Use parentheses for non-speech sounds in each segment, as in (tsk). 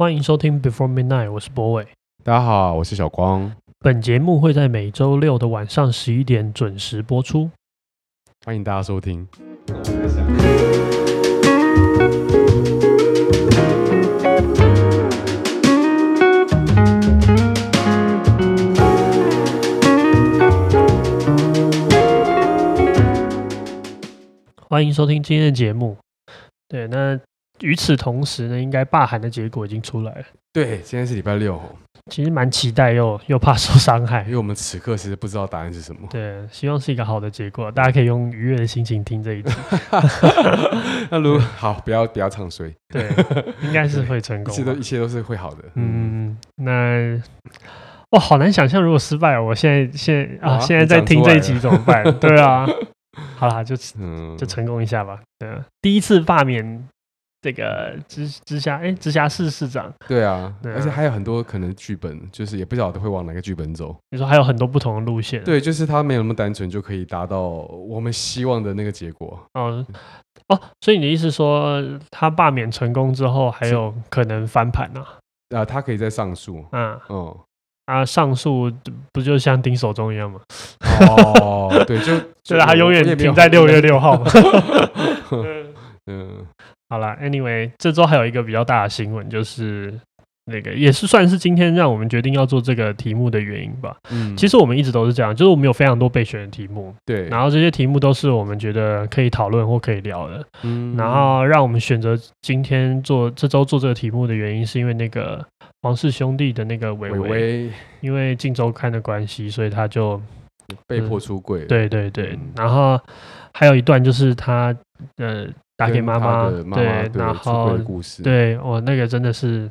欢迎收听 Before Midnight，我是博伟。大家好，我是小光。本节目会在每周六的晚上十一点准时播出。欢迎大家收听。欢迎收听今天的节目。对，那与此同时呢，应该罢韩的结果已经出来了。对，今天是礼拜六，其实蛮期待又又怕受伤害，因为我们此刻其实不知道答案是什么。对，希望是一个好的结果，大家可以用愉悦的心情听这一集。(laughs) 那如好，不要不要唱衰。对，应该是会成功，(laughs) 一切都一切都是会好的。嗯，那哇，好难想象如果失败，我现在现在啊，现在在听这一集怎么办？对啊。(laughs) 好啦，就就成功一下吧。对啊，第一次罢免这个直直辖哎，直辖市市长。对啊，对啊，而且还有很多可能剧本，就是也不晓得会往哪个剧本走。你说还有很多不同的路线。对，就是他没有那么单纯就可以达到我们希望的那个结果。哦哦，所以你的意思说，他罢免成功之后，还有可能翻盘呢？啊，他可以再上诉。嗯嗯。啊，上诉不就像丁守中一样吗？哦，对，就 (laughs) 就是他永远停在六月六号。嘛 (laughs) 嗯，好了，Anyway，这周还有一个比较大的新闻，就是那个也是算是今天让我们决定要做这个题目的原因吧。嗯，其实我们一直都是这样，就是我们有非常多备选的题目，对，然后这些题目都是我们觉得可以讨论或可以聊的。嗯，然后让我们选择今天做这周做这个题目的原因，是因为那个。王氏兄弟的那个伟伟，因为《镜周刊》的关系，所以他就被迫出柜。对对对，然后还有一段就是他呃打给妈妈，对，然后故事，对，我，那个真的是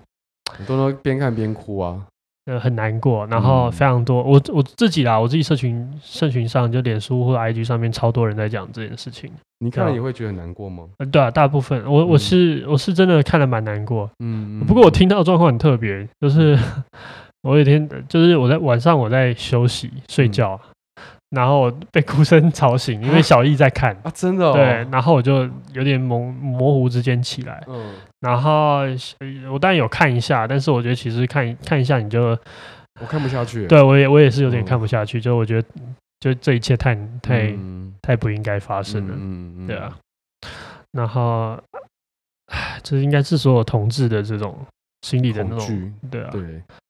很多人边看边哭啊。呃，很难过，然后非常多，嗯、我我自己啦，我自己社群社群上，就脸书或 IG 上面，超多人在讲这件事情。你看了也会觉得很难过吗？呃，对啊，大部分我我是、嗯、我是真的看了蛮难过。嗯，不过我听到的状况很特别，就是 (laughs) 我有一天就是我在晚上我在休息睡觉。嗯然后被哭声吵醒，因为小易在看啊，真的、哦、对，然后我就有点模模糊之间起来，嗯，然后我当然有看一下，但是我觉得其实看看一下你就我看不下去，对我也我也是有点看不下去，嗯、就我觉得就这一切太太、嗯、太。不应该发生了，嗯嗯，对啊，然后唉，这应该是所有同志的这种。心里的那种，对啊，对，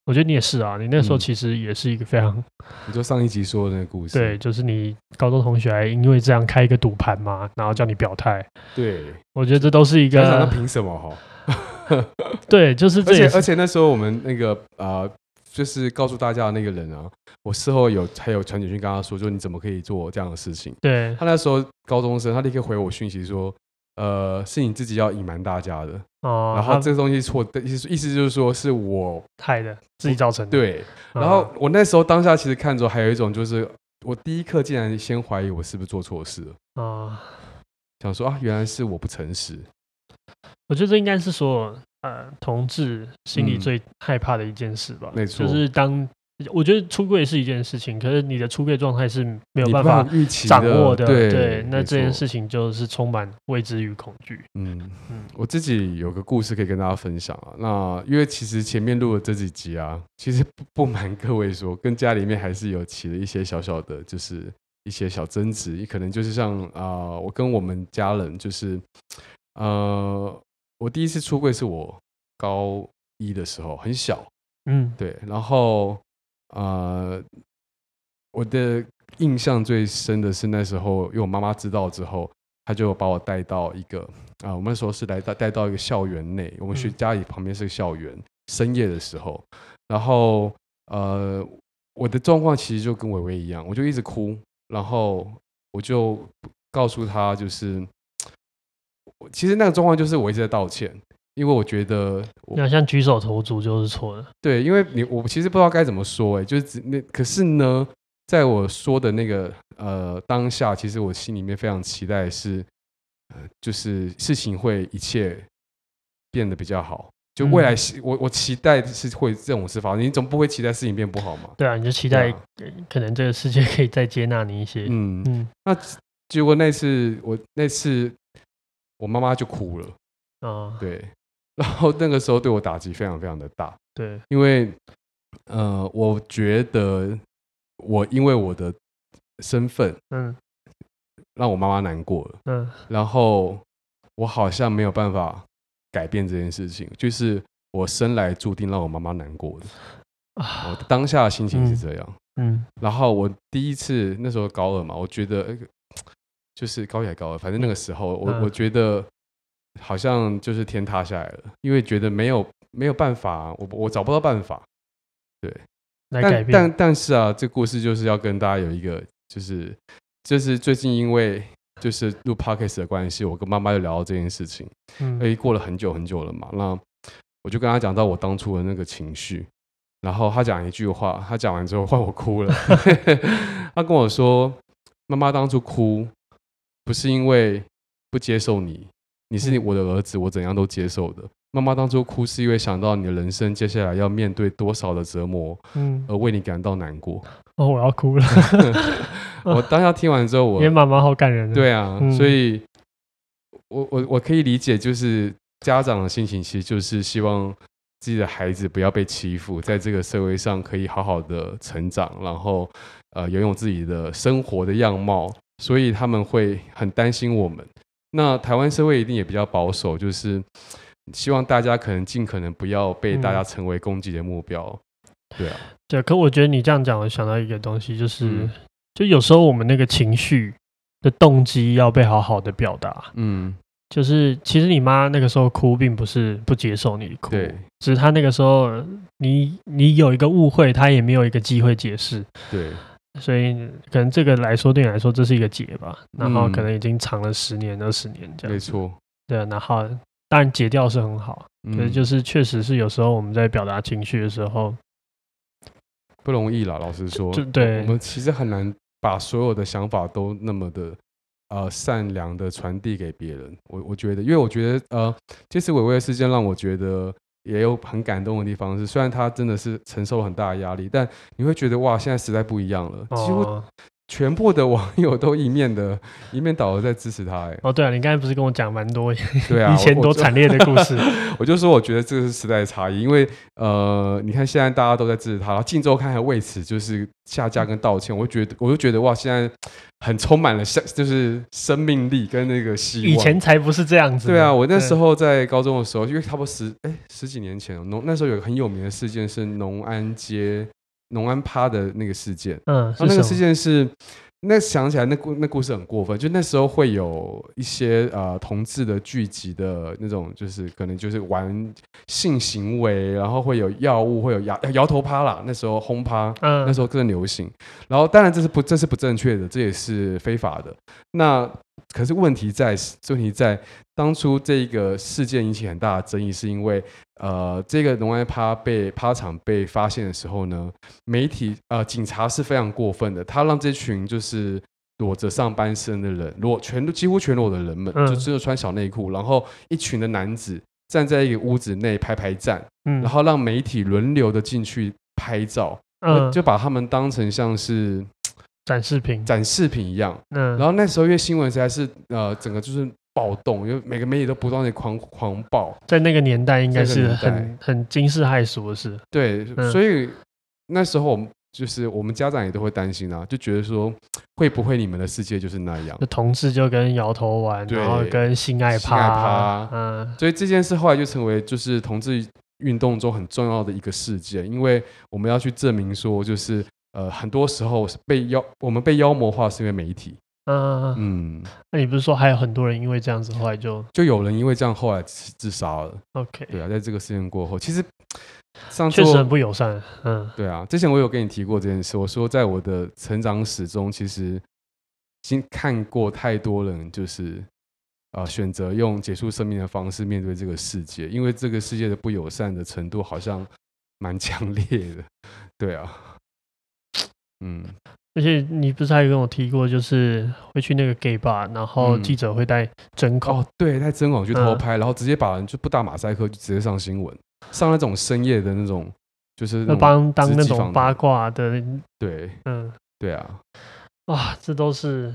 我觉得你也是啊，你那时候其实也是一个非常，你就上一集说的那个故事，对，就是你高中同学还因为这样开一个赌盘嘛，然后叫你表态，对，我觉得这都是一个，那凭什么哈？(laughs) 对，就是这，而且而且那时候我们那个呃，就是告诉大家的那个人啊，我事后有还有传简讯跟他说，就你怎么可以做这样的事情？对，他那时候高中生，他立刻回我讯息说。呃，是你自己要隐瞒大家的哦。然后这个东西错的意思，意思就是说是我害的，自己造成的。对。然后我那时候当下其实看着还有一种，就是我第一刻竟然先怀疑我是不是做错事了啊，想说啊，原来是我不诚实。我觉得这应该是说，呃，同志心里最害怕的一件事吧。没错，就是当。我觉得出柜是一件事情，可是你的出柜状态是没有办法掌握的。对，对，那这件事情就是充满未知与恐惧。嗯嗯，我自己有个故事可以跟大家分享啊。那因为其实前面录的这几集啊，其实不瞒各位说，跟家里面还是有起了一些小小的，就是一些小争执。也可能就是像啊、呃，我跟我们家人就是，呃，我第一次出柜是我高一的时候，很小。嗯，对，然后。呃，我的印象最深的是那时候，因为我妈妈知道之后，她就把我带到一个啊、呃，我们那时候是来带带到一个校园内，我们学家里旁边是个校园，嗯、深夜的时候，然后呃，我的状况其实就跟伟伟一样，我就一直哭，然后我就告诉他，就是 (tsk) 其实那个状况就是我一直在道歉。因为我觉得，你好像举手投足就是错的。对，因为你我其实不知道该怎么说，哎，就是那可是呢，在我说的那个呃当下，其实我心里面非常期待是，呃，就是事情会一切变得比较好，就未来我我期待是会这种事发生，你总不会期待事情变不好嘛？对啊，你就期待可能这个世界可以再接纳你一些。嗯嗯，那结果那次我那次我妈妈就哭了啊，对。然后那个时候对我打击非常非常的大。对，因为呃，我觉得我因为我的身份，嗯，让我妈妈难过了，嗯，然后我好像没有办法改变这件事情，就是我生来注定让我妈妈难过的。我当下的心情是这样，嗯，嗯，然后我第一次那时候高二嘛，我觉得 (tsk) 就是高一还高二，反正那个时候我、嗯、我觉得好像就是天塌下来了，因为觉得没有没有办法，我我找不到办法，对，来改变。但但但是啊，这故事就是要跟大家有一个，就是就是最近因为就是录 podcast 的关系，我跟妈妈就聊到这件事情，嗯，哎，过了很久很久了嘛，那我就跟她讲到我当初的那个情绪。然后他讲一句话，他讲完之后换我哭了。(laughs) 他跟我说：“妈妈当初哭，不是因为不接受你，你是我的儿子，我怎样都接受的。妈妈当初哭是因为想到你的人生接下来要面对多少的折磨，嗯，而为你感到难过。”哦，我要哭了。(laughs) 我当下听完之后，我也妈妈好感人。对啊，所以我我我可以理解，就是家长的心情，其实就是希望。自己的孩子不要被欺负，在这个社会上可以好好的成长，然后呃拥有自己的生活的样貌，所以他们会很担心我们。那台湾社会一定也比较保守，就是希望大家可能尽可能不要被大家成为攻击的目标。嗯、对啊，对。可我觉得你这样讲，我想到一个东西，就是、嗯、就有时候我们那个情绪的动机要被好好的表达。嗯。就是，其实你妈那个时候哭，并不是不接受你哭，对，只是她那个时候，你你有一个误会，她也没有一个机会解释，对，所以可能这个来说，对你来说，这是一个结吧，然后可能已经藏了十年、二十年这样，没错，对，然后当然解掉是很好，可是就是确实是有时候我们在表达情绪的时候不容易啦，老实说，对，我们其实很难把所有的想法都那么的。呃，善良的传递给别人，我我觉得，因为我觉得，呃，这次伟伟的事件让我觉得也有很感动的地方是，虽然他真的是承受了很大的压力，但你会觉得哇，现在时代不一样了，几乎。哦全部的网友都一面的 (laughs) 一面倒的在支持他，哎，哦，对啊，你刚才不是跟我讲蛮多，对啊，(laughs) 以前多惨烈的故事，(laughs) 我，就说我觉得这个是时代的差异，因为呃，你看现在大家都在支持他，然后镜周刊还为此就是下架跟道歉，我就觉得我就觉得哇，现在很充满了生就是生命力跟那个希望，以前才不是这样子，对啊，我那时候在高中的时候，因为差不多十哎十几年前，农那时候有个很有名的事件是农安街。农安趴的那个事件，嗯，那个事件是，那想起来那故那故事很过分，就那时候会有一些呃同志的聚集的那种，就是可能就是玩性行为，然后会有药物，会有摇摇头趴啦，那时候轰趴，嗯，那时候更流行，然后当然这是不这是不正确的，这也是非法的，那。可是问题在，问题在当初这个事件引起很大的争议，是因为呃，这个农安趴被趴场被发现的时候呢，媒体呃警察是非常过分的，他让这群就是裸着上半身的人，裸全都几乎全裸的人们，就只有穿小内裤，然后一群的男子站在一个屋子内排排站，然后让媒体轮流的进去拍照，就把他们当成像是。展示品，展示品一样。嗯，然后那时候因为新闻实在是呃，整个就是暴动，因为每个媒体都不断的狂狂暴。在那个年代，应该是很很惊世骇俗的事。对，嗯、所以那时候我们就是我们家长也都会担心啊，就觉得说会不会你们的世界就是那样？同志就跟摇头丸，然后跟性爱趴，性爱趴嗯，所以这件事后来就成为就是同志运动中很重要的一个事件，因为我们要去证明说就是。呃，很多时候是被妖，我们被妖魔化是因为媒体。嗯嗯，那你不是说还有很多人因为这样子后来就就有人因为这样后来自杀了？OK，对啊，在这个事件过后，其实上确实很不友善。嗯，对啊，之前我有跟你提过这件事，我说在我的成长史中，其实已经看过太多人就是啊、呃、选择用结束生命的方式面对这个世界，因为这个世界的不友善的程度好像蛮强烈的。对啊。嗯，而且你不是还有跟我提过，就是会去那个 gay bar，然后记者会带针孔，哦，对，带针孔去偷拍，嗯、然后直接把人就不打马赛克，就直接上新闻，上那种深夜的那种，就是那帮当那种八卦的，对，嗯，对啊，哇，这都是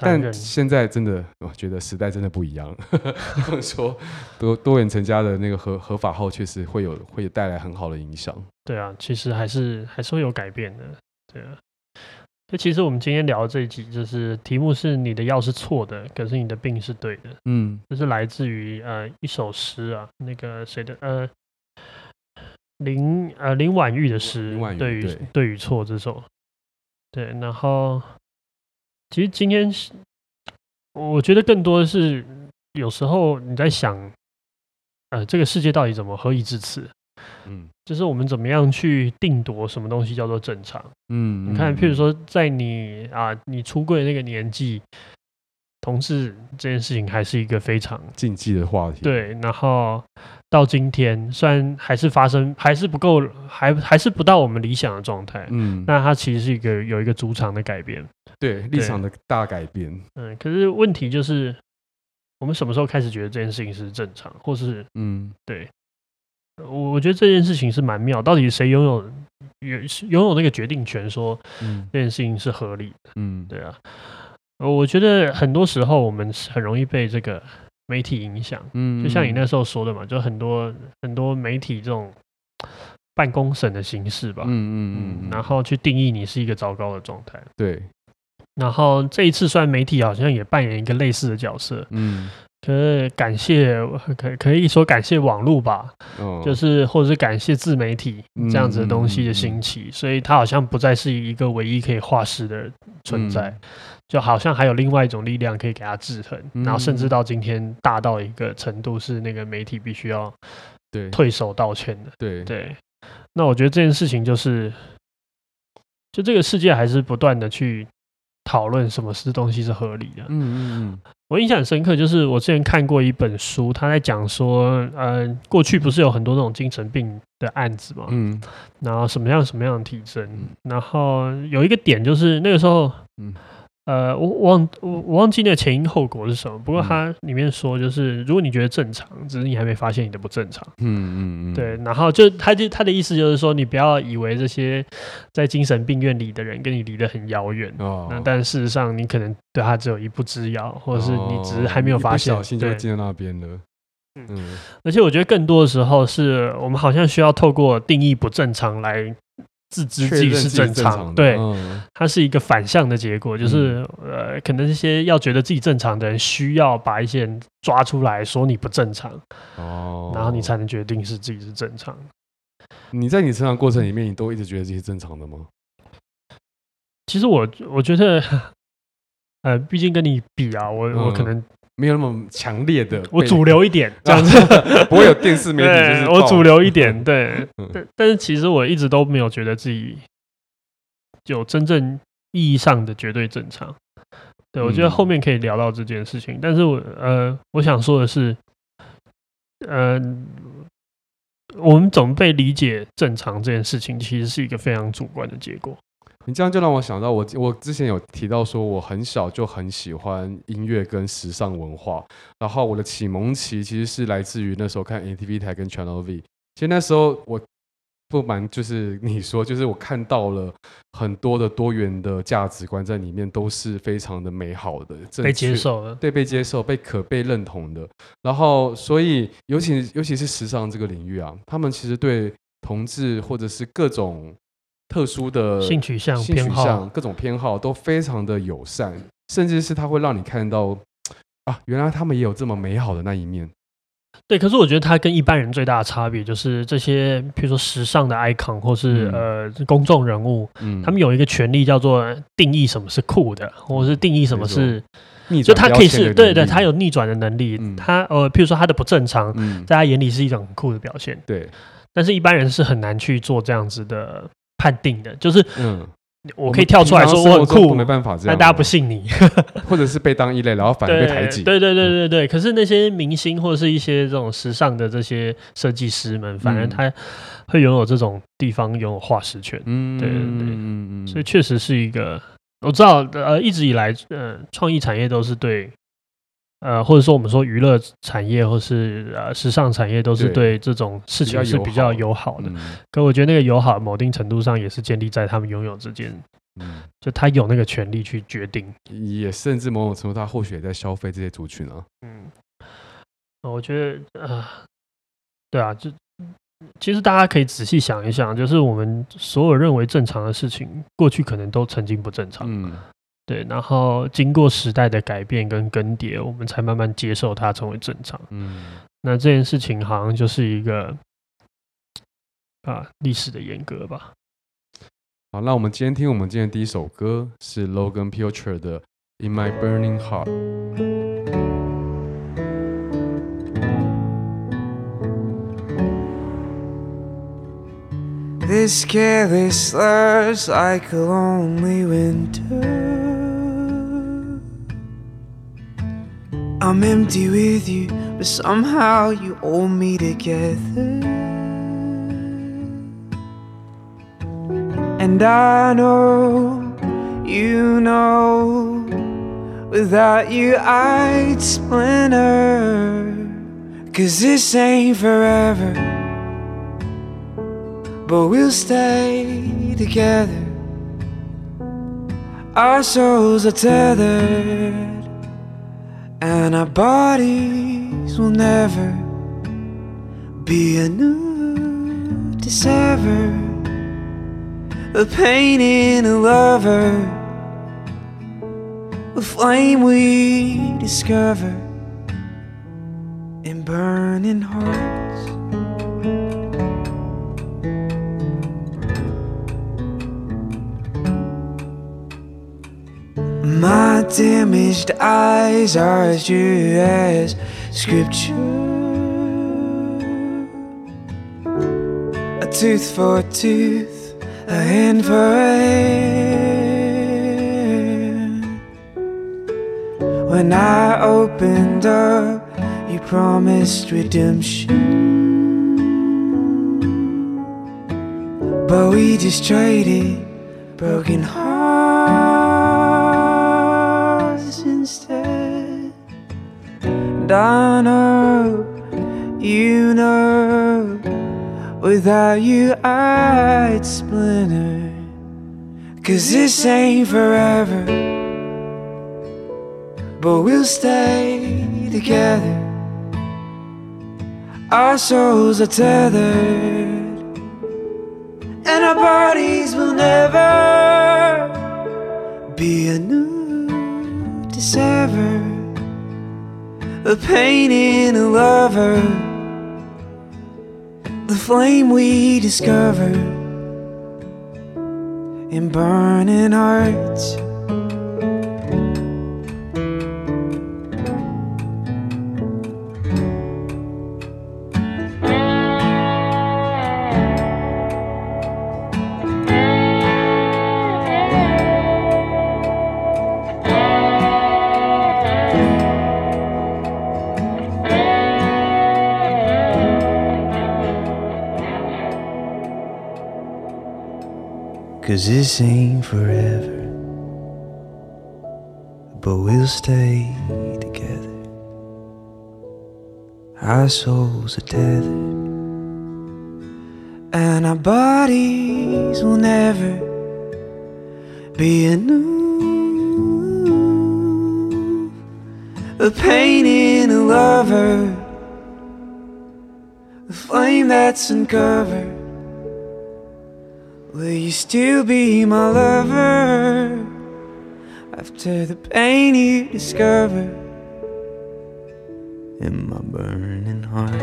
但现在真的，我觉得时代真的不一样。(laughs) 说多多元成家的那个合合法后，确实会有会带来很好的影响。对啊，其实还是还是会有改变的。对啊，就其实我们今天聊的这一集，就是题目是你的药是错的，可是你的病是对的。嗯，这是来自于呃一首诗啊，那个谁的呃林呃林婉玉的诗，对于对与错这首。对，然后。其实今天是，我觉得更多的是有时候你在想，呃，这个世界到底怎么何以至此？嗯，就是我们怎么样去定夺什么东西叫做正常？嗯，你看，譬如说，在你啊，你出柜那个年纪。同志这件事情还是一个非常禁忌的话题。对，然后到今天，虽然还是发生，还是不够，还还是不到我们理想的状态。嗯，那它其实是一个有一个主场的改变，对立场的大改变。嗯，可是问题就是，我们什么时候开始觉得这件事情是正常，或是嗯，对，我我觉得这件事情是蛮妙，到底谁拥有有拥有那个决定权，说嗯这件事情是合理的？嗯，对啊。我觉得很多时候我们很容易被这个媒体影响，嗯，就像你那时候说的嘛，就很多很多媒体这种办公审的形式吧，嗯嗯嗯，然后去定义你是一个糟糕的状态，对。然后这一次，虽然媒体好像也扮演一个类似的角色，嗯。可是感谢，可可以说感谢网络吧，哦、就是或者是感谢自媒体这样子的东西的兴起，嗯嗯嗯、所以它好像不再是一个唯一可以化石的存在，嗯、就好像还有另外一种力量可以给它制衡，嗯、然后甚至到今天大到一个程度，是那个媒体必须要对。退守道歉的。对。对，那我觉得这件事情就是，就这个世界还是不断的去。讨论什么是东西是合理的。嗯嗯嗯，我印象很深刻，就是我之前看过一本书，他在讲说，呃，过去不是有很多那种精神病的案子嘛，嗯，然后什么样什么样的体征，然后有一个点就是那个时候，嗯。呃，我忘我我忘记那个前因后果是什么。不过它里面说，就是如果你觉得正常，只是你还没发现你的不正常。嗯嗯嗯。对，然后就他就他的意思就是说，你不要以为这些在精神病院里的人跟你离得很遥远。哦。那但事实上，你可能对他只有一步之遥，或者是你只是还没有发现。不小心就进到那边了。嗯。而且我觉得更多的时候，是我们好像需要透过定义不正常来。自知自己是正常，正常对，嗯、它是一个反向的结果，就是、嗯、呃，可能这些要觉得自己正常的人，需要把一些人抓出来说你不正常，哦，然后你才能决定是自己是正常。你在你成长过程里面，你都一直觉得自己是正常的吗？其实我我觉得，(laughs) 呃，毕竟跟你比啊，我、嗯、我可能。没有那么强烈的，我主流一点 (laughs) 这样。子，不会有电视媒体就是我主流一点，(laughs) 对，但但是其实我一直都没有觉得自己有真正意义上的绝对正常。对，我觉得后面可以聊到这件事情，但是我呃，我想说的是，呃，我们怎么被理解正常这件事情，其实是一个非常主观的结果。你这样就让我想到我，我我之前有提到说，我很小就很喜欢音乐跟时尚文化，然后我的启蒙期其实是来自于那时候看 NTV 台跟 Channel V。其实那时候我不瞒，就是你说，就是我看到了很多的多元的价值观在里面，都是非常的美好的，被接受了，对，被接受，被可被认同的。然后，所以尤其尤其是时尚这个领域啊，他们其实对同志或者是各种。特殊的性取向、偏好，各种偏好都非常的友善，甚至是他会让你看到啊，原来他们也有这么美好的那一面。对，可是我觉得他跟一般人最大的差别就是这些，比如说时尚的 icon 或是、嗯、呃公众人物，嗯，他们有一个权利叫做定义什么是酷的，或者是定义什么是逆转，就他可以是对对，他有逆转的能力。嗯、他呃，譬如说他的不正常，嗯、在他眼里是一种很酷的表现。对，但是一般人是很难去做这样子的。判定的就是，嗯，我可以跳出来说我很酷，没办法这样，但大家不信你，(laughs) 或者是被当异类，然后反而被排挤。对对对对对。可是那些明星或者是一些这种时尚的这些设计师们，反而他会拥有这种地方拥有话事权。嗯，对对对，嗯嗯。所以确实是一个，我知道，呃，一直以来，呃，创意产业都是对。呃，或者说我们说娱乐产业，或是呃时尚产业，都是对这种事情是比较友好的。可我觉得那个友好，某定程度上也是建立在他们拥有之间嗯，就他有那个权利去决定，也甚至某种程度，他或许也在消费这些族群啊。嗯，我觉得啊、呃，对啊，就其实大家可以仔细想一想，就是我们所有认为正常的事情，过去可能都曾经不正常。嗯，对，然后经过时代的改变跟更迭，我们才慢慢接受它成为正常。嗯，那这件事情好像就是一个。啊，历史的严格吧。好，那我们今天听我们今天第一首歌是 Logan Pilcher 的《In My Burning Heart》。This careless love's like a lonely winter. I'm empty with you, but somehow you hold me together. And I know, you know, without you I'd splinter. Cause this ain't forever, but we'll stay together. Our souls are tethered, and our bodies will never be enough to sever a pain in a lover, a flame we discover in burning hearts. My damaged eyes are as true as scripture. A tooth for a tooth a hand for a hand. When I opened up, you promised redemption. But we just traded broken hearts And I know, you know Without you, I'd splinter. Cause this ain't forever. But we'll stay together. Our souls are tethered. And our bodies will never be enough to sever. A pain in a lover the flame we discover in burning hearts. Cause this ain't forever, but we'll stay together. Our souls are tethered, and our bodies will never be enough. A pain in a lover, a flame that's uncovered. Will you still be my lover after the pain you discover in my burning heart?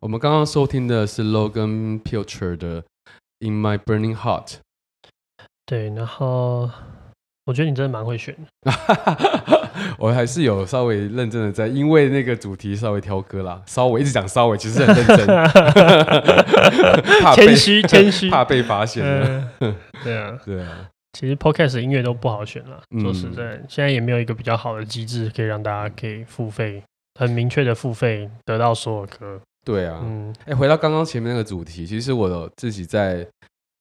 我们刚刚收听的是 Logan Pilcher 的《In My Burning Heart》。对，然后。 我觉得你真的蛮会选的，(laughs) 我还是有稍微认真的在，因为那个主题稍微挑歌啦，稍微一直讲稍微，其实很认真，(laughs) (laughs) 谦虚谦虚，怕被发现、呃。对啊，对啊，其实 Podcast 音乐都不好选了，说实在，嗯、现在也没有一个比较好的机制可以让大家可以付费，很明确的付费得到所有歌。对啊，嗯，哎、欸，回到刚刚前面那个主题，其实我自己在。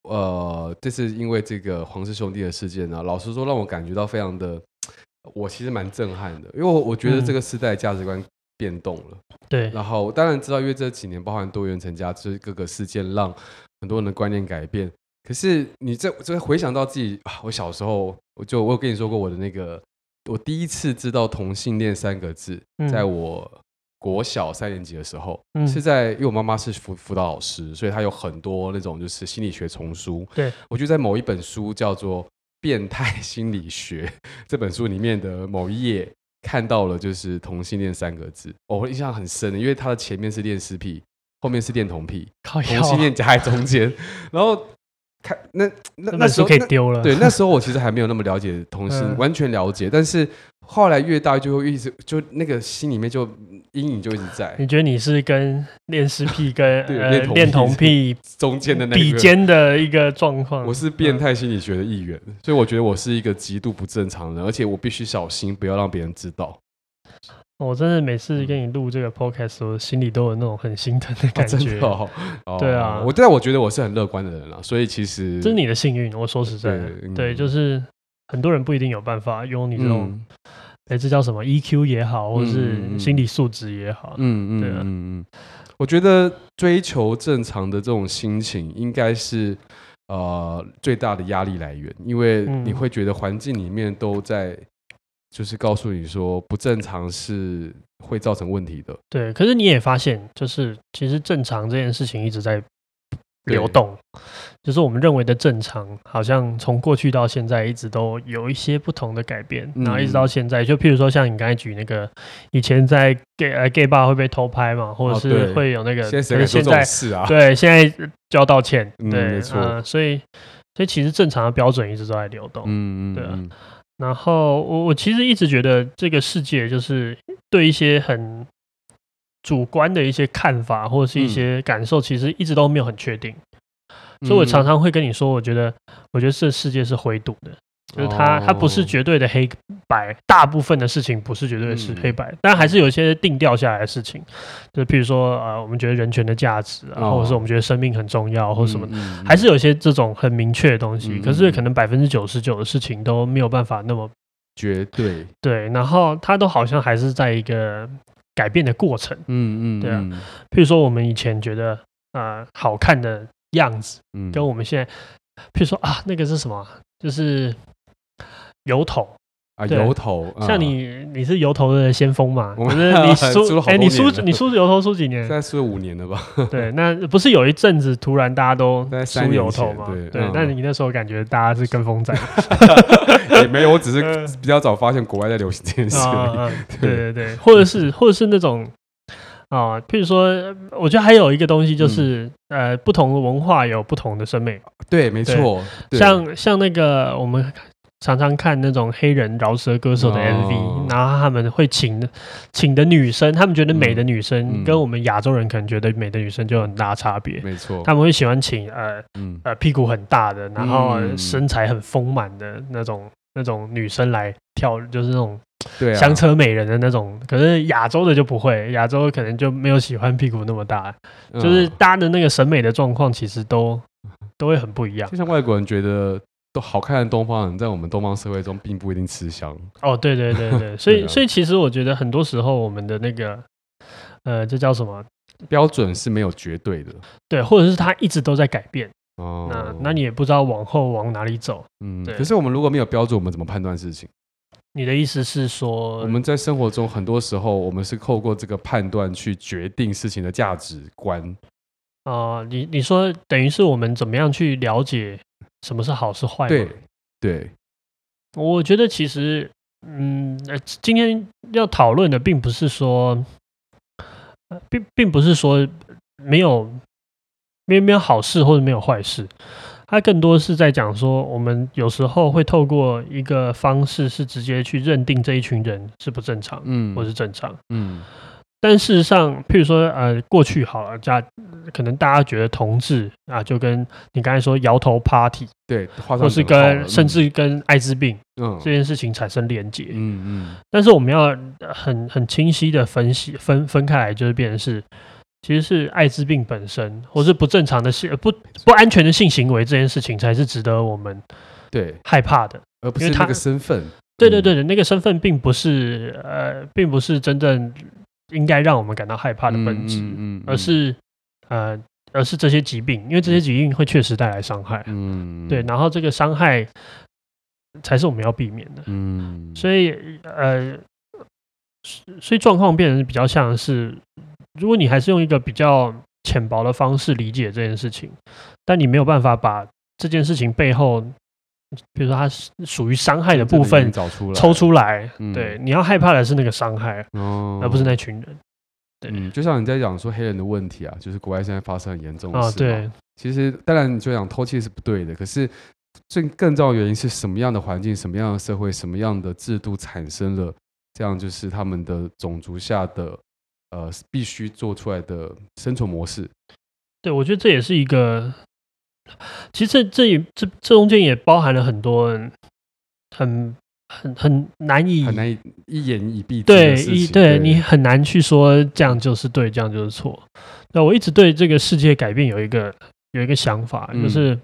呃，这是因为这个黄氏兄弟的事件呢、啊，老实说让我感觉到非常的，(tsk) 我其实蛮震撼的，因为我我觉得这个时代价值观变动了。对，然后我当然知道，因为这几年包含多元成家，就是各个事件让很多人的观念改变。可是你这这回想到自己啊，我小时候，我就我有跟你说过我的那个，我第一次知道同性恋三个字，嗯、在我国小三年级的时候，嗯、是在因为我妈妈是辅辅导老师，所以她有很多那种就是心理学丛书。对，我就在某一本书叫做《变态心理学》这本书里面的某一页看到了就是同性恋三个字，我印象很深的，因为它的前面是恋尸癖，后面是恋童癖，同性恋夹在中间，(laughs) 然后。看那那那时候可以丢了。对，那时候我其实 (laughs) 还没有那么了解同性，完全了解。但是后来越大，就会一直就那个心里面就阴影就一直在。你觉得你是跟恋尸癖跟 (laughs) 呃恋童癖 (laughs) 中间的那比肩的一个状况？我是变态心理学的一员，所以我觉得我是一个极度不正常的人，而且我必须小心，不要让别人知道。我真的每次跟你录这个 podcast，我心里都有那种很心疼的感觉。(laughs) 哦哦、对啊，我但我觉得我是很乐观的人了，所以其实这是你的幸运。我说实在的，对，嗯、对，就是很多人不一定有办法用你这种，哎、嗯，这叫什么 EQ 也好，或者是心理素质也好。嗯嗯，对啊，嗯嗯，我觉得追求正常的这种心情，应该是呃最大的压力来源，因为你会觉得环境里面都在。就是告诉你说不正常是会造成问题的。对，可是你也发现，就是其实正常这件事情一直在流动，就是我们认为的正常，好像从过去到现在一直都有一些不同的改变，嗯、然后一直到现在，就譬如说像你刚才举那个，以前在 gay 呃 gay bar 会被偷拍嘛，或者是会有那个，现在现在是啊，对，现在就要道歉，对，嗯、没错、呃，所以所以其实正常的标准一直都在流动，嗯嗯，对啊。然后我我其实一直觉得这个世界就是对一些很主观的一些看法或者是一些感受，其实一直都没有很确定，嗯、所以我常常会跟你说，我觉得我觉得这世界是灰度的。就是它，它不是绝对的黑白，大部分的事情不是绝对的是黑白，但还是有一些定调下来的事情，就譬如说，呃，我们觉得人权的价值啊，或者是我们觉得生命很重要，或者什么，还是有一些这种很明确的东西。可是可能百分之九十九的事情都没有办法那么绝对，对，然后它都好像还是在一个改变的过程。嗯嗯，对啊。譬如说，我们以前觉得啊好看的样子，跟我们现在，譬如说啊那个是什么，就是。油头啊，油头，像你，你是油头的先锋嘛？我是你输，哎，你输，你输油头输几年？现在输了五年了吧？(laughs) 对，那不是有一阵子突然大家都输油头嘛？对，那你那时候感觉大家是跟风仔，(laughs) 也没有，我只是比较早发现国外在流行这件事。(laughs) 对对对，或者是或者是那种啊，譬如说，我觉得还有一个东西就是，呃，不同的文化有不同的审美。对，没错，像像那个我们。常常看那种黑人饶舌歌手的 MV，、哦、然后他们会请的请的女生，他们觉得美的女生跟我们亚洲人可能觉得美的女生就有很大差别。没错，他们会喜欢请呃、嗯、呃屁股很大的，然后身材很丰满的那种、嗯、那种女生来跳，就是那种香车美人的那种。啊、可是亚洲的就不会，亚洲可能就没有喜欢屁股那么大，嗯、就是大家的那个审美的状况其实都都会很不一样。就像外国人觉得。都好看的东方人，在我们东方社会中并不一定吃香哦。对对对对，所以、(laughs) 啊、所以其实我觉得很多时候我们的那个呃，这叫什么标准是没有绝对的，对，或者是它一直都在改变哦。那那你也不知道往后往哪里走，嗯。对可是我们如果没有标准，我们怎么判断事情？你的意思是说，我们在生活中很多时候，我们是透过这个判断去决定事情的价值观哦、呃，你你说等于是我们怎么样去了解？什么是好是坏？对对，我觉得其实，嗯，今天要讨论的并不是说，并并不是说没有没有没有好事或者没有坏事，它更多是在讲说，我们有时候会透过一个方式，是直接去认定这一群人是不正常，嗯，或是正常，嗯。但事实上，譬如说，呃，过去好了，家可能大家觉得同志啊，就跟你刚才说摇头 party，对，或是跟甚至跟艾滋病，嗯，这件事情产生连结，嗯嗯。但是我们要很很清晰的分析分分开来，就是变成是，其实是艾滋病本身，或是不正常的性不不安全的性行为这件事情，才是值得我们对害怕的，而不是那个身份。对对对的，那个身份并不是呃，并不是真正。应该让我们感到害怕的本质，嗯嗯嗯、而是呃，而是这些疾病，因为这些疾病会确实带来伤害，嗯，对，然后这个伤害才是我们要避免的，嗯，所以呃，所以状况变成比较像是，如果你还是用一个比较浅薄的方式理解这件事情，但你没有办法把这件事情背后。比如说，它是属于伤害的部分，找出来抽出来。嗯、对，你要害怕的是那个伤害，哦、而不是那群人。对，嗯、就像你在讲说黑人的问题啊，就是国外现在发生很严重的事。啊，对。其实，当然你就讲偷窃是不对的，可是最更重要的原因是什么样的环境、什么样的社会、什么样的制度产生了这样，就是他们的种族下的呃必须做出来的生存模式。对，我觉得这也是一个。其实这这也这这中间也包含了很多很很很难以很难以一言以蔽之对一对你很难去说这样就是对，这样就是错。那我一直对这个世界改变有一个有一个想法，就是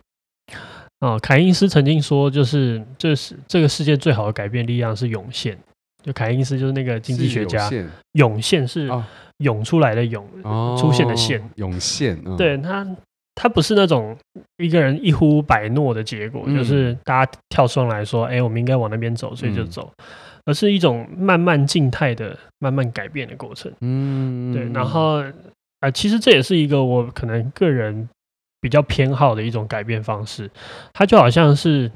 啊、嗯，凯因斯曾经说，就是这是这个世界最好的改变力量是涌现。就凯因斯就是那个经济学家，涌现是涌出来的涌，哦、出现的现，涌现。嗯、对他。它不是那种一个人一呼百诺的结果，嗯、就是大家跳出来说：“哎、欸，我们应该往那边走，所以就走。嗯”而是一种慢慢静态的、慢慢改变的过程。嗯，对。然后啊、呃，其实这也是一个我可能个人比较偏好的一种改变方式。它就好像是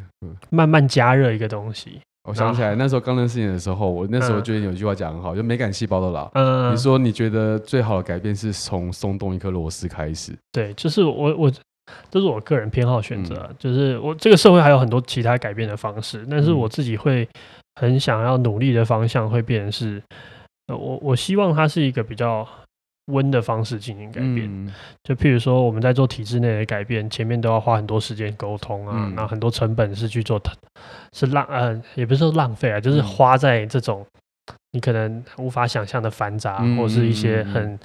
慢慢加热一个东西。我想起来，那时候刚认识你的时候，我那时候觉得有一句话讲很好，嗯、就美感细胞的老。嗯，你说你觉得最好的改变是从松动一颗螺丝开始？对，就是我我这是我个人偏好选择，嗯、就是我这个社会还有很多其他改变的方式，但是我自己会很想要努力的方向会变成是，呃、我我希望它是一个比较。温的方式进行改变，嗯、就譬如说我们在做体制内的改变，前面都要花很多时间沟通啊，然后、嗯、很多成本是去做，是浪呃，也不是说浪费啊，就是花在这种你可能无法想象的繁杂、嗯、或是一些很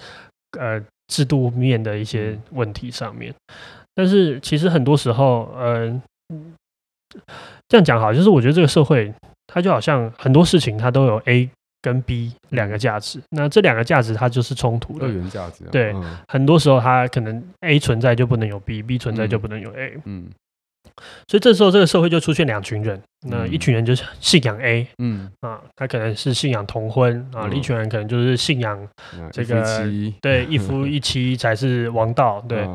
呃制度面的一些问题上面。但是其实很多时候，呃，这样讲好，就是我觉得这个社会它就好像很多事情它都有 A。跟 B 两个价值，那这两个价值它就是冲突的。二元价值。对，嗯、很多时候它可能 A 存在就不能有 B，B 存在就不能有 A。嗯。所以这时候这个社会就出现两群人，那一群人就是信仰 A，嗯啊，他可能是信仰同婚啊，另一群人可能就是信仰这个对一夫一妻才是王道，对。(laughs)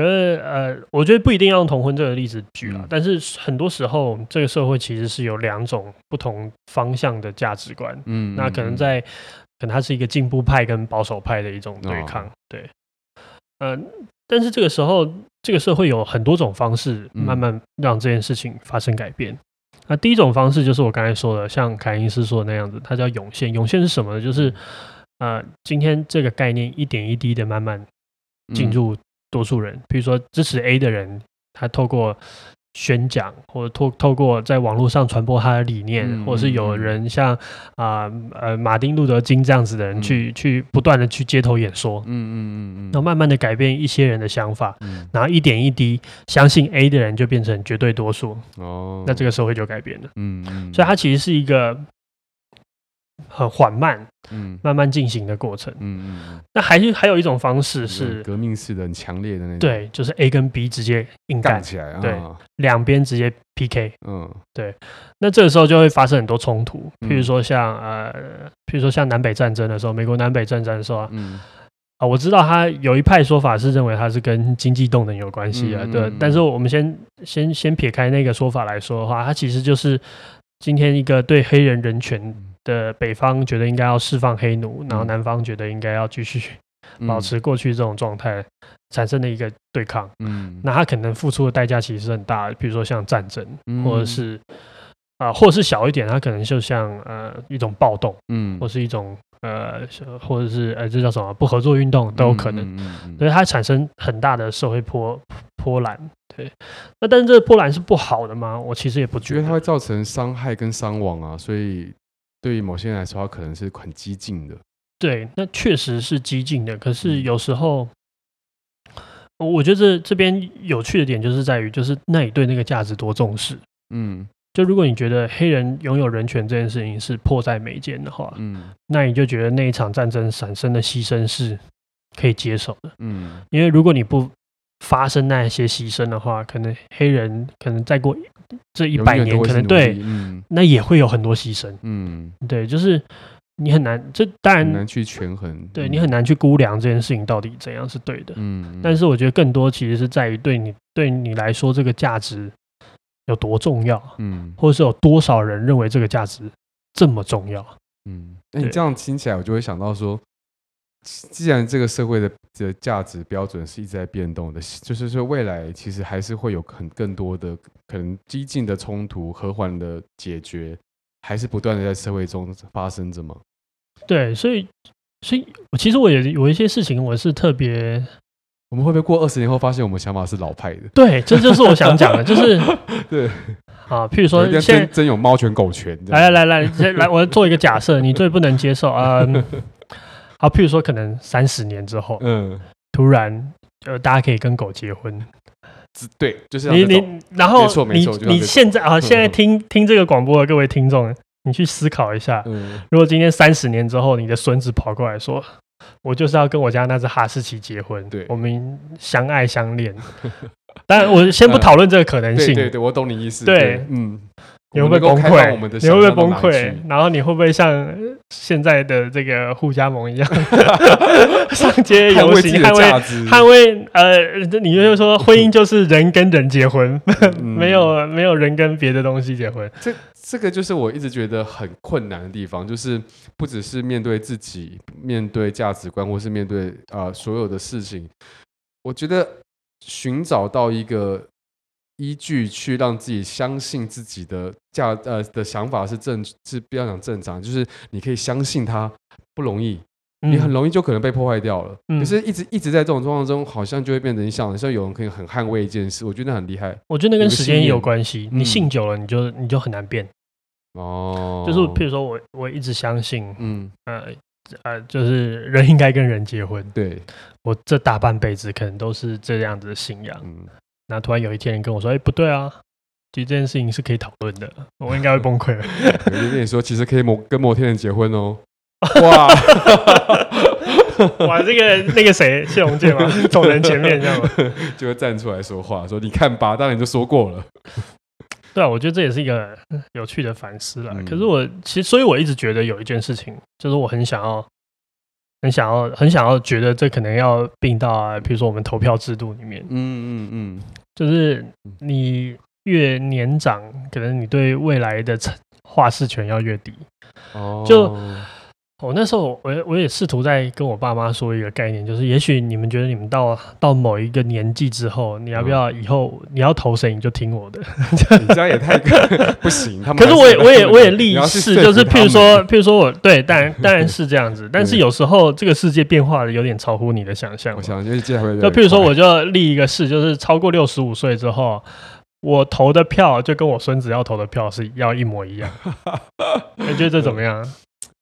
可是呃，我觉得不一定要用同婚这个例子举了，嗯、但是很多时候这个社会其实是有两种不同方向的价值观，嗯，那可能在可能它是一个进步派跟保守派的一种对抗，哦、对，嗯、呃，但是这个时候这个社会有很多种方式慢慢让这件事情发生改变。嗯、那第一种方式就是我刚才说的，像凯因斯说的那样子，它叫涌现。涌现是什么呢？就是呃，今天这个概念一点一滴的慢慢进入。多数人，比如说支持 A 的人，他透过宣讲，或者透透过在网络上传播他的理念，嗯、或者是有人像啊呃，呃马丁路德金这样子的人去、嗯、去不断的去街头演说，嗯嗯嗯嗯，然后慢慢的改变一些人的想法，嗯、然后一点一滴相信 A 的人就变成绝对多数，哦，那这个社会就改变了，嗯嗯，所以它其实是一个。很缓慢，嗯，慢慢进行的过程，嗯嗯，那还是还有一种方式是革命式的、很强烈的那种，对，就是 A 跟 B 直接硬干。起来，对，两边直接 PK，嗯，对，那这个时候就会发生很多冲突，譬如说像呃，譬如说像南北战争的时候，美国南北战争的时候，嗯，啊，我知道他有一派说法是认为它是跟经济动能有关系啊，对，但是我们先先先撇开那个说法来说的话，它其实就是今天一个对黑人人权。的北方觉得应该要释放黑奴，然后南方觉得应该要继续保持过去这种状态，产生的一个对抗。嗯，那他可能付出的代价其实是很大的，比如说像战争，或者是啊、呃，或者是小一点，他可能就像呃一种暴动，嗯，或是一种呃，或者是呃这叫什么不合作运动都有可能。所以它产生很大的社会波波澜。对，那但是这个波澜是不好的吗？我其实也不觉得，因为它会造成伤害跟伤亡啊，所以。对于某些人来说，它可能是很激进的。对，那确实是激进的。可是有时候，我觉得这这边有趣的点就是在于，就是那你对那个价值多重视？嗯，就如果你觉得黑人拥有人权这件事情是迫在眉睫的话，嗯，那你就觉得那一场战争产生的牺牲是可以接受的，嗯，因为如果你不发生那些牺牲的话，可能黑人可能再过这一百年，可能对，嗯，那也会有很多牺牲，嗯，对，就是你很难，这当然很难去权衡，对你很难去估量这件事情到底怎样是对的，嗯，但是我觉得更多其实是在于对你对你来说这个价值。有多重要？嗯，或者是有多少人认为这个价值这么重要？嗯，那你这样听起来，我就会想到说，既然这个社会的的价值标准是一直在变动的，就是说未来其实还是会有很更多的可能激进的冲突、和缓的解决，还是不断的在社会中发生着吗？对，所以，所以我其实我也有一些事情，我是特别。我们会不会过二十年后发现我们想法是老派的？(laughs) 对，这就是我想讲的，就是对 (laughs) 啊，譬如说现在真真有猫权狗权，来来来来来，我要做一个假设，你最不能接受啊，(laughs) 好，譬如说可能三十年之后，嗯，突然呃，大家可以跟狗结婚，对，就是你你，然后你你现在啊，现在听听这个广播的各位听众，你去思考一下，如果今天三十年之后，你的孙子跑过来说。我就是要跟我家那只哈士奇结婚，对，我们相爱相恋。(laughs) 但我先不讨论这个可能性。对对，我懂你意思。对，嗯，你会不会崩溃？你会不会崩溃？然后你会不会像现在的这个互加盟一样，(laughs) 上街游行捍卫捍卫？呃，你就是说婚姻就是人跟人结婚，没有没有人跟别的东西结婚。这个就是我一直觉得很困难的地方，就是不只是面对自己、面对价值观，或是面对啊、呃、所有的事情，我觉得寻找到一个依据，去让自己相信自己的价呃的想法是正，是不要讲正常，就是你可以相信它不容易，你很容易就可能被破坏掉了。嗯、可是，一直一直在这种状况中，好像就会变成像像有人可以很捍卫一件事，我觉得很厉害。我觉得那跟时间也有关系，你信久了，你就你就很难变。哦，就是譬如说我我一直相信，嗯呃呃，就是人应该跟人结婚。对，我这大半辈子可能都是这样子的信仰。嗯，那突然有一天人跟我说，哎，不对啊，其实这件事情是可以讨论的，我应该会崩溃。(laughs) 我就跟你说，其实可以摩跟某天人结婚哦。哇，(laughs) 哇，这个那个谁谢龙介嘛，走人前面这样，(laughs) 就会站出来说话，说你看吧，当然就说过了。对啊，我觉得这也是一个有趣的反思了。嗯、可是我其实，所以我一直觉得有一件事情，就是我很想要、很想要、很想要觉得这可能要并到啊，比如说我们投票制度里面。嗯嗯嗯，就是你越年长，可能你对未来的话事权要越低。哦，就。我、哦、那时候我，我我也试图在跟我爸妈说一个概念，就是也许你们觉得你们到到某一个年纪之后，你要不要以后你要投谁，你就听我的。(laughs) 你这样也太 (laughs) 不行。他们可是我也我也我也立誓，就是譬如说譬如说我对，当然当然是这样子，(laughs) 但是有时候这个世界变化的有点超乎你的想象。我想就是接下来就譬如说，我就立一个誓，就是超过六十五岁之后，我投的票就跟我孙子要投的票是要一模一样。你觉得这怎么样？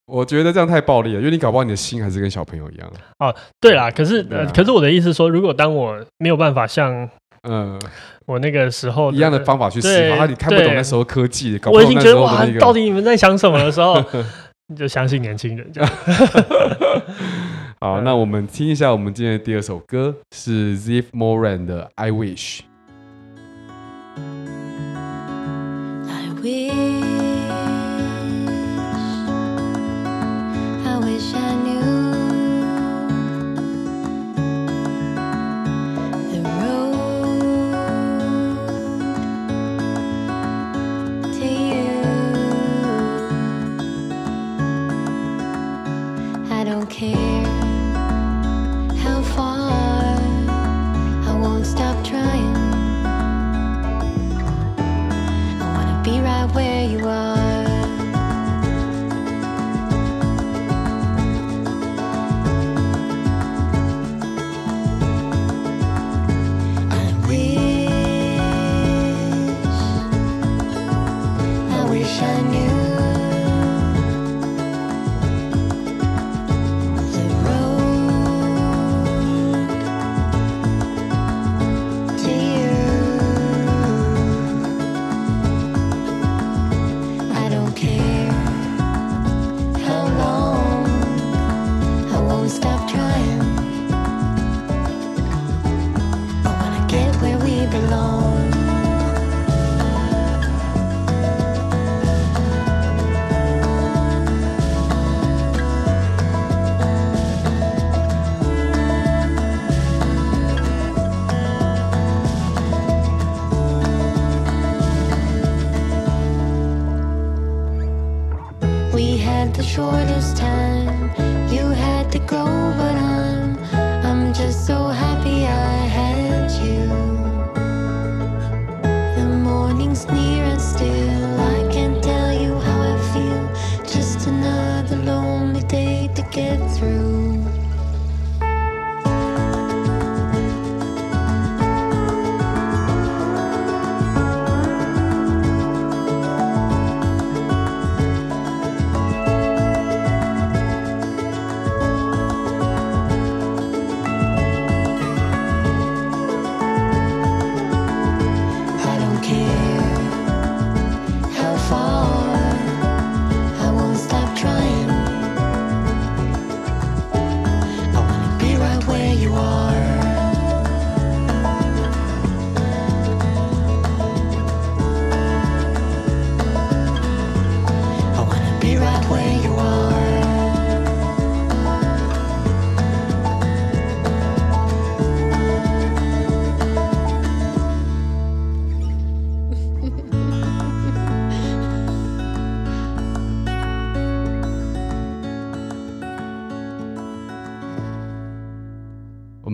我觉得这样太暴力了，因为你搞不好你的心还是跟小朋友一样。哦，对啦，可是、呃、可是我的意思说，如果当我没有办法像嗯我那个时候一样的方法去思考，你看不懂那时候科技，搞不我已经觉得哇，到底你们在想什么的时候，(laughs) 你就相信年轻人这样。好，那我们听一下我们今天的第二首歌，是 Ziv Moran 的《I Wish》。I wish wish I knew the road to you. I don't care how far, I won't stop trying. I wanna be right where you are.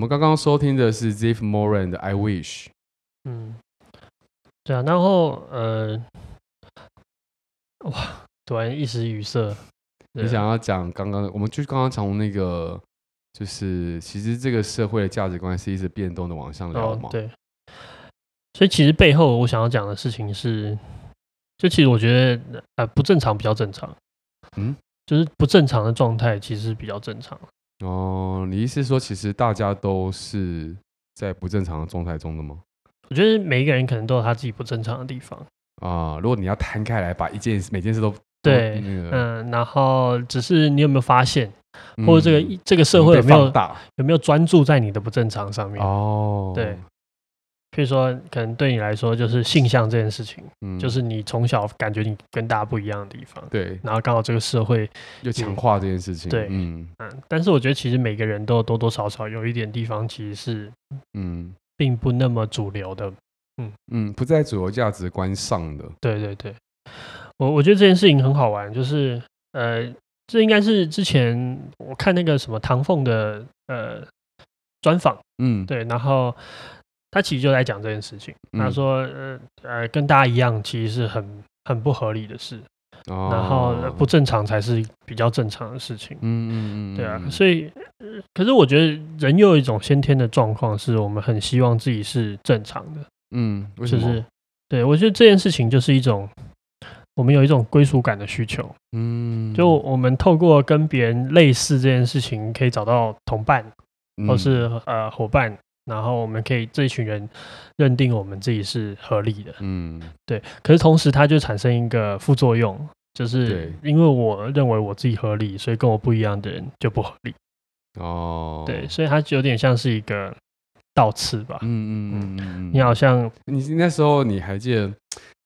刚刚收听的是 Ziff Moran 的《I Wish》。嗯，对啊，然后呃，哇，突然一时语塞。你想要讲刚刚，我们就刚刚从那个，就是其实这个社会的价值观是一直变动的往上聊嘛、哦。对。所以其实背后我想要讲的事情是，就其实我觉得呃不正常比较正常。嗯，就是不正常的状态其实比较正常。哦，你意思是说，其实大家都是在不正常的状态中的吗？我觉得每一个人可能都有他自己不正常的地方啊。如果你要摊开来，把一件每件事都对，嗯，然后只是你有没有发现，或者这个这个社会有没有有没有专注在你的不正常上面？哦，对。譬如说，可能对你来说就是性向这件事情，嗯，就是你从小感觉你跟大家不一样的地方，对，然后刚好这个社会又强化这件事情，对，嗯。嗯，但是我觉得其实每个人都多多少少有一点地方其实是，嗯，并不那么主流的，嗯。嗯，不在主流价值观上的，对对对，我我觉得这件事情很好玩，就是呃，这应该是之前我看那个什么唐凤的呃专访，嗯，对，然后。他其实就在讲这件事情。他说：“呃呃，跟大家一样，其实是很很不合理的事。哦、然后不正常才是比较正常的事情。嗯嗯嗯，对啊。所以，可是我觉得人又有一种先天的状况，是我们很希望自己是正常的。嗯，为什么？就是对我觉得这件事情就是一种我们有一种归属感的需求。嗯，就我们透过跟别人类似这件事情，可以找到同伴，或是呃伙伴。”然后我们可以这一群人认定我们自己是合理的，嗯，对。可是同时，它就产生一个副作用，就是因为我认为我自己合理，所以跟我不一样的人就不合理。哦，对，所以它有点像是一个倒刺吧。嗯嗯嗯，你好像你那时候你还记得，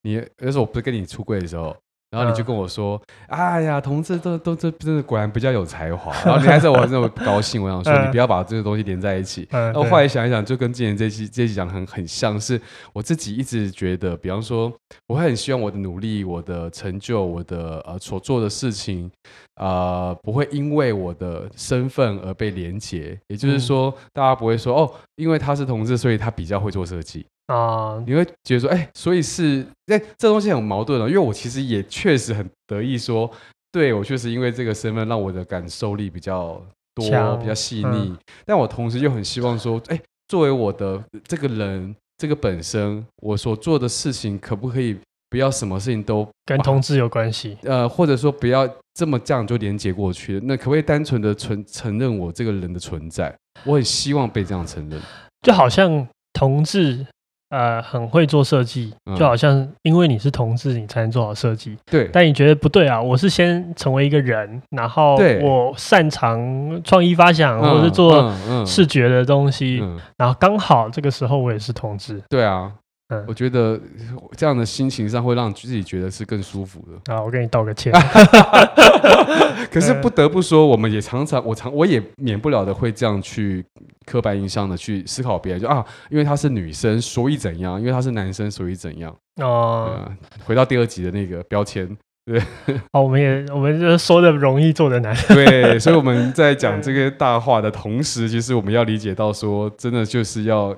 你那时候我不是跟你出柜的时候。然后你就跟我说：“嗯、哎呀，同志都都这真的果然比较有才华。”然后你还在我那么不高兴，我想说你不要把这个东西连在一起。然后后来想一想，就跟之前这期这期讲的很很像是我自己一直觉得，比方说，我会很希望我的努力、我的成就、我的呃所做的事情，呃，不会因为我的身份而被连结。也就是说，大家不会说哦，因为他是同志，所以他比较会做设计。啊，uh, 你会觉得说，哎、欸，所以是，哎、欸，这东西很矛盾的，因为我其实也确实很得意说，对我确实因为这个身份让我的感受力比较多，强比较细腻，嗯、但我同时又很希望说，哎、欸，作为我的这个人，这个本身，我所做的事情可不可以不要什么事情都跟同志有关系？呃，或者说不要这么这样就连接过去，那可不可以单纯的承承认我这个人的存在？我很希望被这样承认，就好像同志。呃，很会做设计，就好像因为你是同志，你才能做好设计。对，但你觉得不对啊？我是先成为一个人，然后我擅长创意发想，或者是做视觉的东西，然后刚好这个时候我也是同志。对啊。嗯，我觉得这样的心情上会让自己觉得是更舒服的。啊，我跟你道个歉。(laughs) 可是不得不说，我们也常常，我常我也免不了的会这样去刻板印象的去思考别人，就啊，因为她是女生，所以怎样？因为她是男生，所以怎样？哦、呃，回到第二集的那个标签，对，(laughs) 哦，我们也我们就说的容易，做的难。(laughs) 对，所以我们在讲这个大话的同时，其实我们要理解到说，真的就是要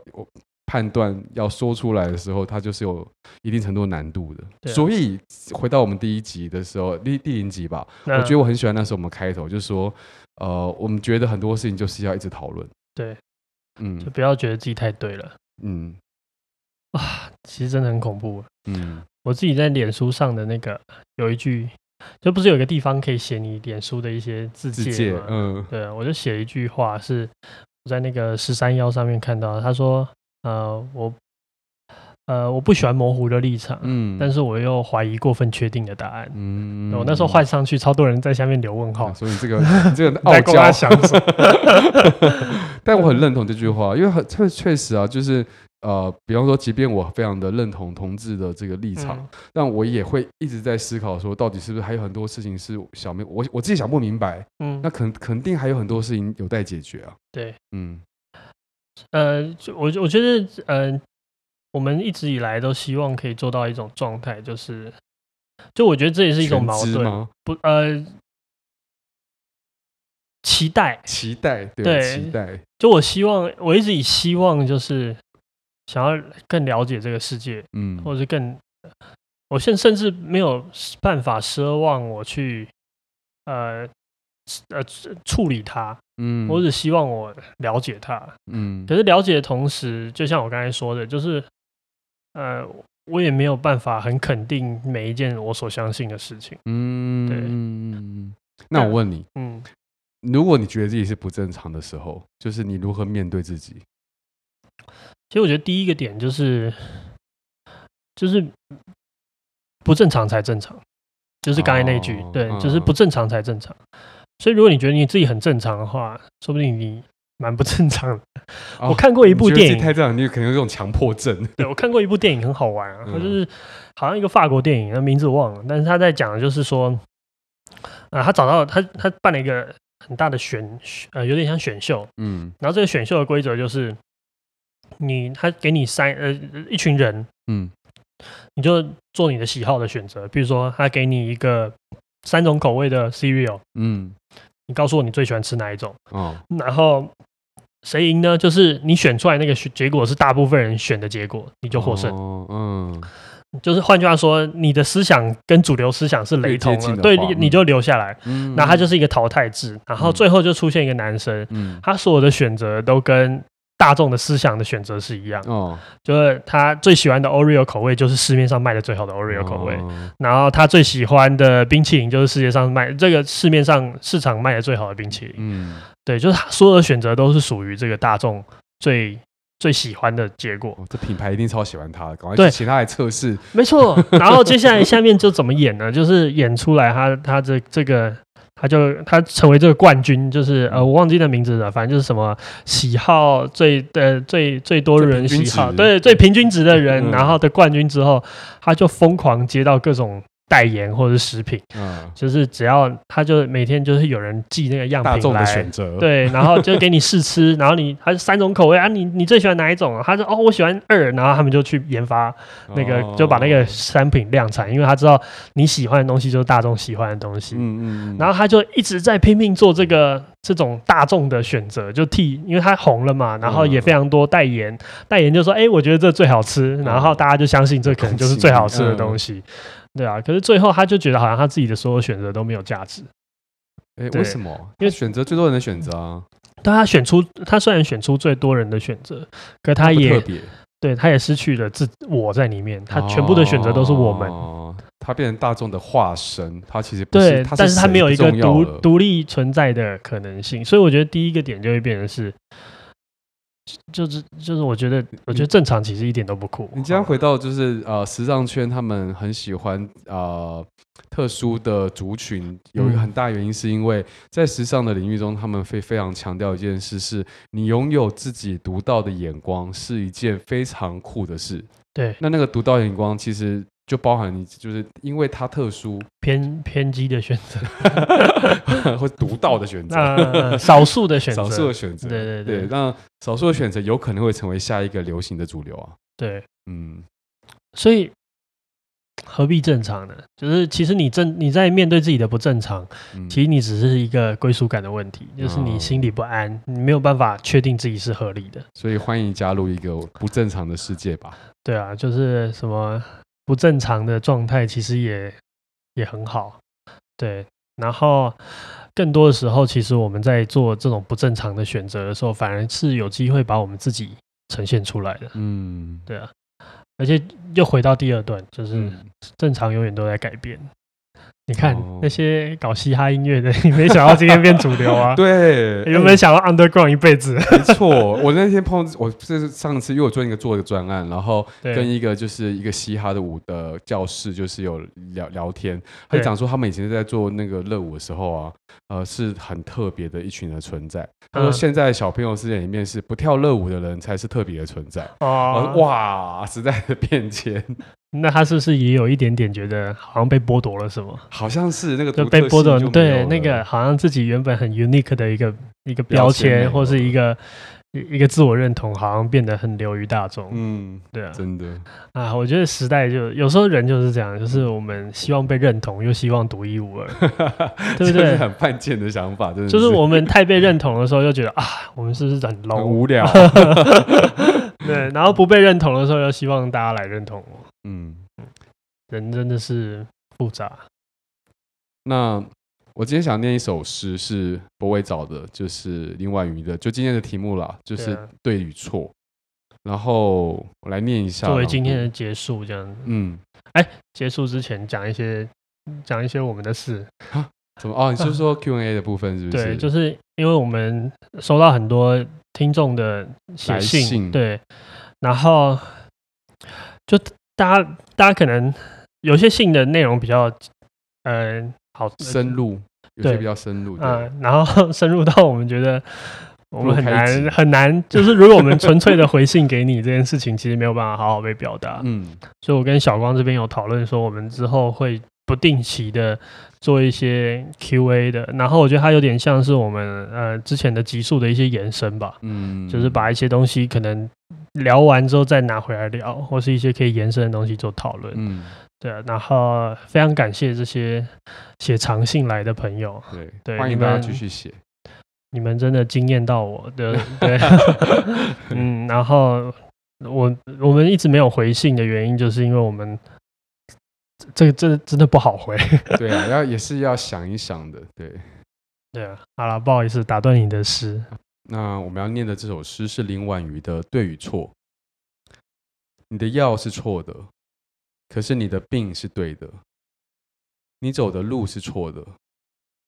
判断要说出来的时候，它就是有一定程度难度的。啊、所以回到我们第一集的时候，第第零集吧，我觉得我很喜欢那时候我们开头就是说，呃，我们觉得很多事情就是要一直讨论。对，嗯，就不要觉得自己太对了。嗯，啊，其实真的很恐怖。嗯。我自己在脸书上的那个有一句，就不是有一个地方可以写你脸书的一些字界吗？嗯，对啊，我就写一句话，是我在那个十三幺上面看到，他说：“呃，我呃我不喜欢模糊的立场，嗯，但是我又怀疑过分确定的答案。”嗯，我那时候换上去，超多人在下面留问号，所以这个这个 (laughs) 傲娇想什么？(laughs) 但我很认同这句话，因为很确确实啊，就是。呃，比方说，即便我非常的认同同志的这个立场，嗯、但我也会一直在思考说，到底是不是还有很多事情是小明我我自己想不明白。嗯，那肯肯定还有很多事情有待解决啊。对，嗯，呃，我我觉得，呃，我们一直以来都希望可以做到一种状态，就是，就我觉得这也是一种矛盾？不，呃，期待，期待，对，对期待。就我希望，我一直以希望就是。想要更了解这个世界，嗯，或者是更，我现甚至没有办法奢望我去，呃，呃，处理它，嗯，我只希望我了解他，嗯，可是了解的同时，就像我刚才说的，就是，呃，我也没有办法很肯定每一件我所相信的事情，嗯，对，嗯，那我问你，嗯，如果你觉得自己是不正常的时候，就是你如何面对自己？其实我觉得第一个点就是，就是不正常才正常，就是刚才那句，哦、对，就是不正常才正常。嗯、所以如果你觉得你自己很正常的话，说不定你蛮不正常的。哦、我看过一部电影，太正常，你可能有这种强迫症。对，我看过一部电影，很好玩啊，它就是好像一个法国电影，那名字我忘了，但是他在讲的就是说，啊、呃，他找到他他办了一个很大的选，呃，有点像选秀，嗯，然后这个选秀的规则就是。你他给你三呃一群人，嗯，你就做你的喜好的选择。比如说，他给你一个三种口味的 cereal，嗯，你告诉我你最喜欢吃哪一种？哦，然后谁赢呢？就是你选出来那个结果是大部分人选的结果，你就获胜。哦，嗯，就是换句话说，你的思想跟主流思想是雷同的，对，你你就留下来。嗯，那他就是一个淘汰制，然后最后就出现一个男生，嗯，他所有的选择都跟。大众的思想的选择是一样，哦，就是他最喜欢的 Oreo 口味就是市面上卖的最好的 Oreo 口味，哦、然后他最喜欢的冰淇淋就是世界上卖这个市面上市场卖的最好的冰淇淋，嗯，对，就是他所有的选择都是属于这个大众最最喜欢的结果。哦、这品牌一定超喜欢他的，赶快请他来测试，没错。然后接下来下面就怎么演呢？就是演出来他他这这个。他就他成为这个冠军，就是呃，我忘记的名字了，反正就是什么喜好最呃最最多的人喜好，对，最平均值的人，嗯、然后的冠军之后，他就疯狂接到各种。代言或者是食品，嗯，就是只要他就每天就是有人寄那个样品来，大众的选择，对，然后就给你试吃，然后你还是三种口味啊，你你最喜欢哪一种啊？他说哦，我喜欢二，然后他们就去研发那个，哦、就把那个商品量产，因为他知道你喜欢的东西就是大众喜欢的东西，嗯嗯，然后他就一直在拼命做这个这种大众的选择，就替，因为他红了嘛，然后也非常多代言，代言就说哎，我觉得这最好吃，然后大家就相信这可能就是最好吃的东西。对啊，可是最后他就觉得好像他自己的所有选择都没有价值。哎，为什么？因为选择最多人的选择啊。但他选出，他虽然选出最多人的选择，可他也特别，对他也失去了自我在里面。他全部的选择都是我们。哦，他变成大众的化身，他其实不是，但是他没有一个独独立存在的可能性。所以我觉得第一个点就会变成是。就是就是，我觉得我觉得正常其实一点都不酷。你这样回到就是呃，时尚圈他们很喜欢呃特殊的族群，有一个很大原因是因为在时尚的领域中，他们会非常强调一件事：是你拥有自己独到的眼光是一件非常酷的事。对，那那个独到眼光其实。就包含你，就是因为它特殊偏偏激的选择，(laughs) 或独到的选择，呃，少数的选择，少数的选择，对对对，对，那少数的选择有可能会成为下一个流行的主流啊。对，嗯，所以何必正常呢？就是其实你正你在面对自己的不正常，嗯、其实你只是一个归属感的问题，就是你心里不安，哦、你没有办法确定自己是合理的。所以欢迎加入一个不正常的世界吧。对啊，就是什么不正常的状态，其实也也很好。对，然后更多的时候，其实我们在做这种不正常的选择的时候，反而是有机会把我们自己呈现出来的。嗯，对啊。而且又回到第二段，就是正常永远都在改变。你看那些搞嘻哈音乐的，(laughs) 你没想到今天变主流啊？(laughs) 对，有没有想到 underground 一辈子？没错，我那天碰 (laughs) 我这是上次，因为我做一个做一个专案，然后跟一个就是一个嘻哈的舞的教室，就是有聊聊天，他就讲说他们以前在做那个热舞的时候啊，呃，是很特别的一群的存在。他说现在小朋友世界里面是不跳热舞的人才是特别的存在。哦，哇，时代的变迁。那他是不是也有一点点觉得好像被剥夺了什么？好像是那个就被剥夺，对那个好像自己原本很 unique 的一个一个标签，或是一个一个自我认同，好像变得很流于大众。嗯，对啊，真的啊，我觉得时代就有时候人就是这样，就是我们希望被认同，又希望独一无二，(laughs) 对不对？很犯贱的想法，真的就是我们太被认同的时候，又觉得啊，我们是不是很 low 很无聊？(laughs) (laughs) 对，然后不被认同的时候，又希望大家来认同我。嗯，人真的是复杂。那我今天想念一首诗，是柏纬找的，就是林婉瑜的，就今天的题目啦，就是对与错。啊、然后我来念一下，作为今天的结束，这样子。嗯，哎，结束之前讲一些讲一些我们的事。怎么？哦，你是说 (laughs) Q&A 的部分是不是？对，就是因为我们收到很多听众的写信，信对，然后就。大家，大家可能有些信的内容比较，呃，好深入，有些比较深入，嗯、呃，然后深入到我们觉得我们很难很难，就是如果我们纯粹的回信给你这件事情，其实没有办法好好被表达，嗯，所以我跟小光这边有讨论说，我们之后会不定期的做一些 Q&A 的，然后我觉得它有点像是我们呃之前的集数的一些延伸吧，嗯，就是把一些东西可能。聊完之后再拿回来聊，或是一些可以延伸的东西做讨论。嗯，对啊。然后非常感谢这些写长信来的朋友。对对，欢迎大家继续写。你们真的惊艳到我，对 (laughs) 对。嗯，然后我我们一直没有回信的原因，就是因为我们这个真的真的不好回。(laughs) 对啊，要也是要想一想的。对对啊，好了，不好意思打断你的诗。那我们要念的这首诗是林婉瑜的《对与错》。你的药是错的，可是你的病是对的；你走的路是错的，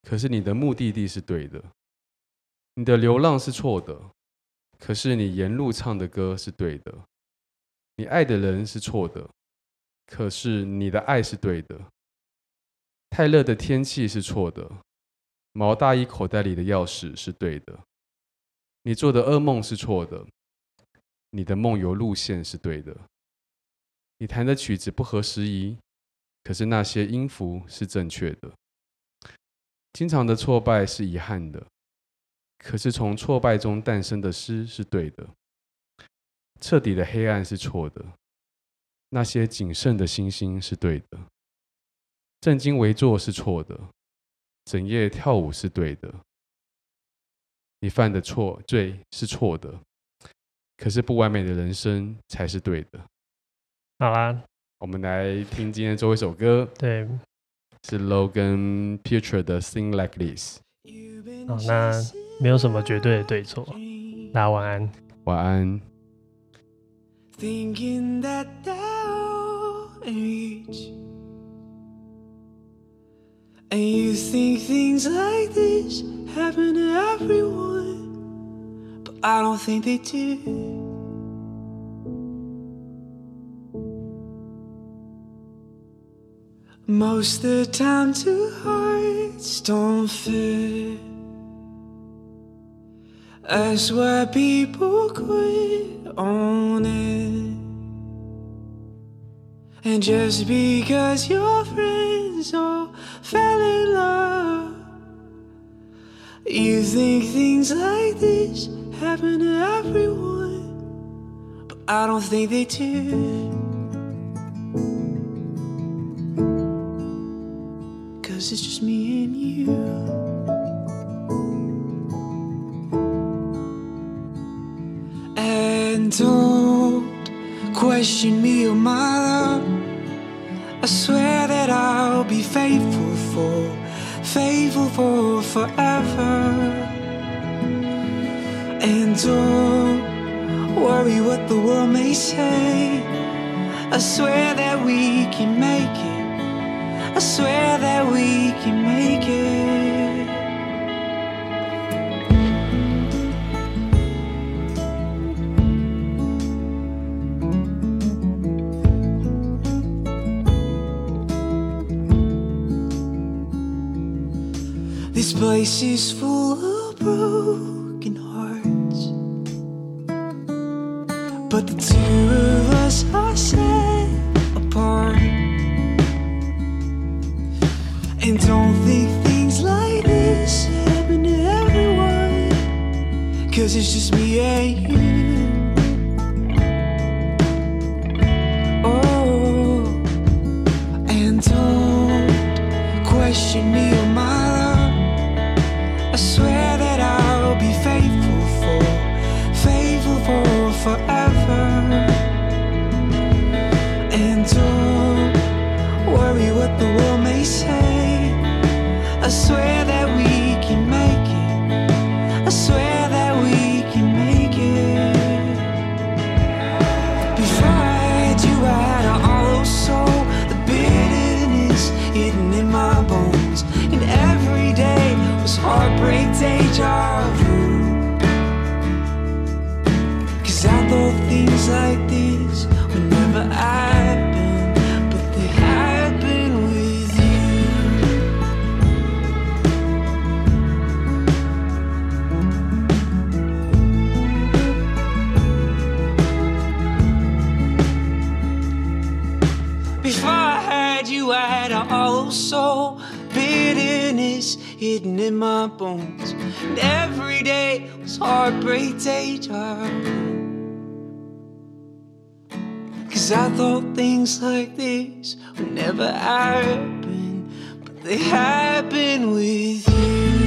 可是你的目的地是对的；你的流浪是错的，可是你沿路唱的歌是对的；你爱的人是错的，可是你的爱是对的；太热的天气是错的，毛大衣口袋里的钥匙是对的。你做的噩梦是错的，你的梦游路线是对的。你弹的曲子不合时宜，可是那些音符是正确的。经常的挫败是遗憾的，可是从挫败中诞生的诗是对的。彻底的黑暗是错的，那些谨慎的星星是对的。正襟危坐是错的，整夜跳舞是对的。你犯的错罪是错的，可是不完美的人生才是对的。好啦，我们来听今天最后一首歌，对，是 Logan Future 的《Sing Like This》。好，那没有什么绝对的对错，大家晚安，晚安。And you think things like this happen to everyone, but I don't think they do. Most of the time, two hearts don't fit. That's why people quit on it. And just because your friends all fell in love, you think things like this happen to everyone, but I don't think they do. Cause it's just me and you. And don't question me or my love. I swear that I'll be faithful for, faithful for forever. And don't worry what the world may say. I swear that we can make it. I swear that we can make it. Place is full of broken hearts. But the two of us are set apart. And don't think things like this happen to everyone. Cause it's just me and you. Hidden in my bones. And every day was heartbreak vu. Cause I thought things like this would never happen, but they happen with you.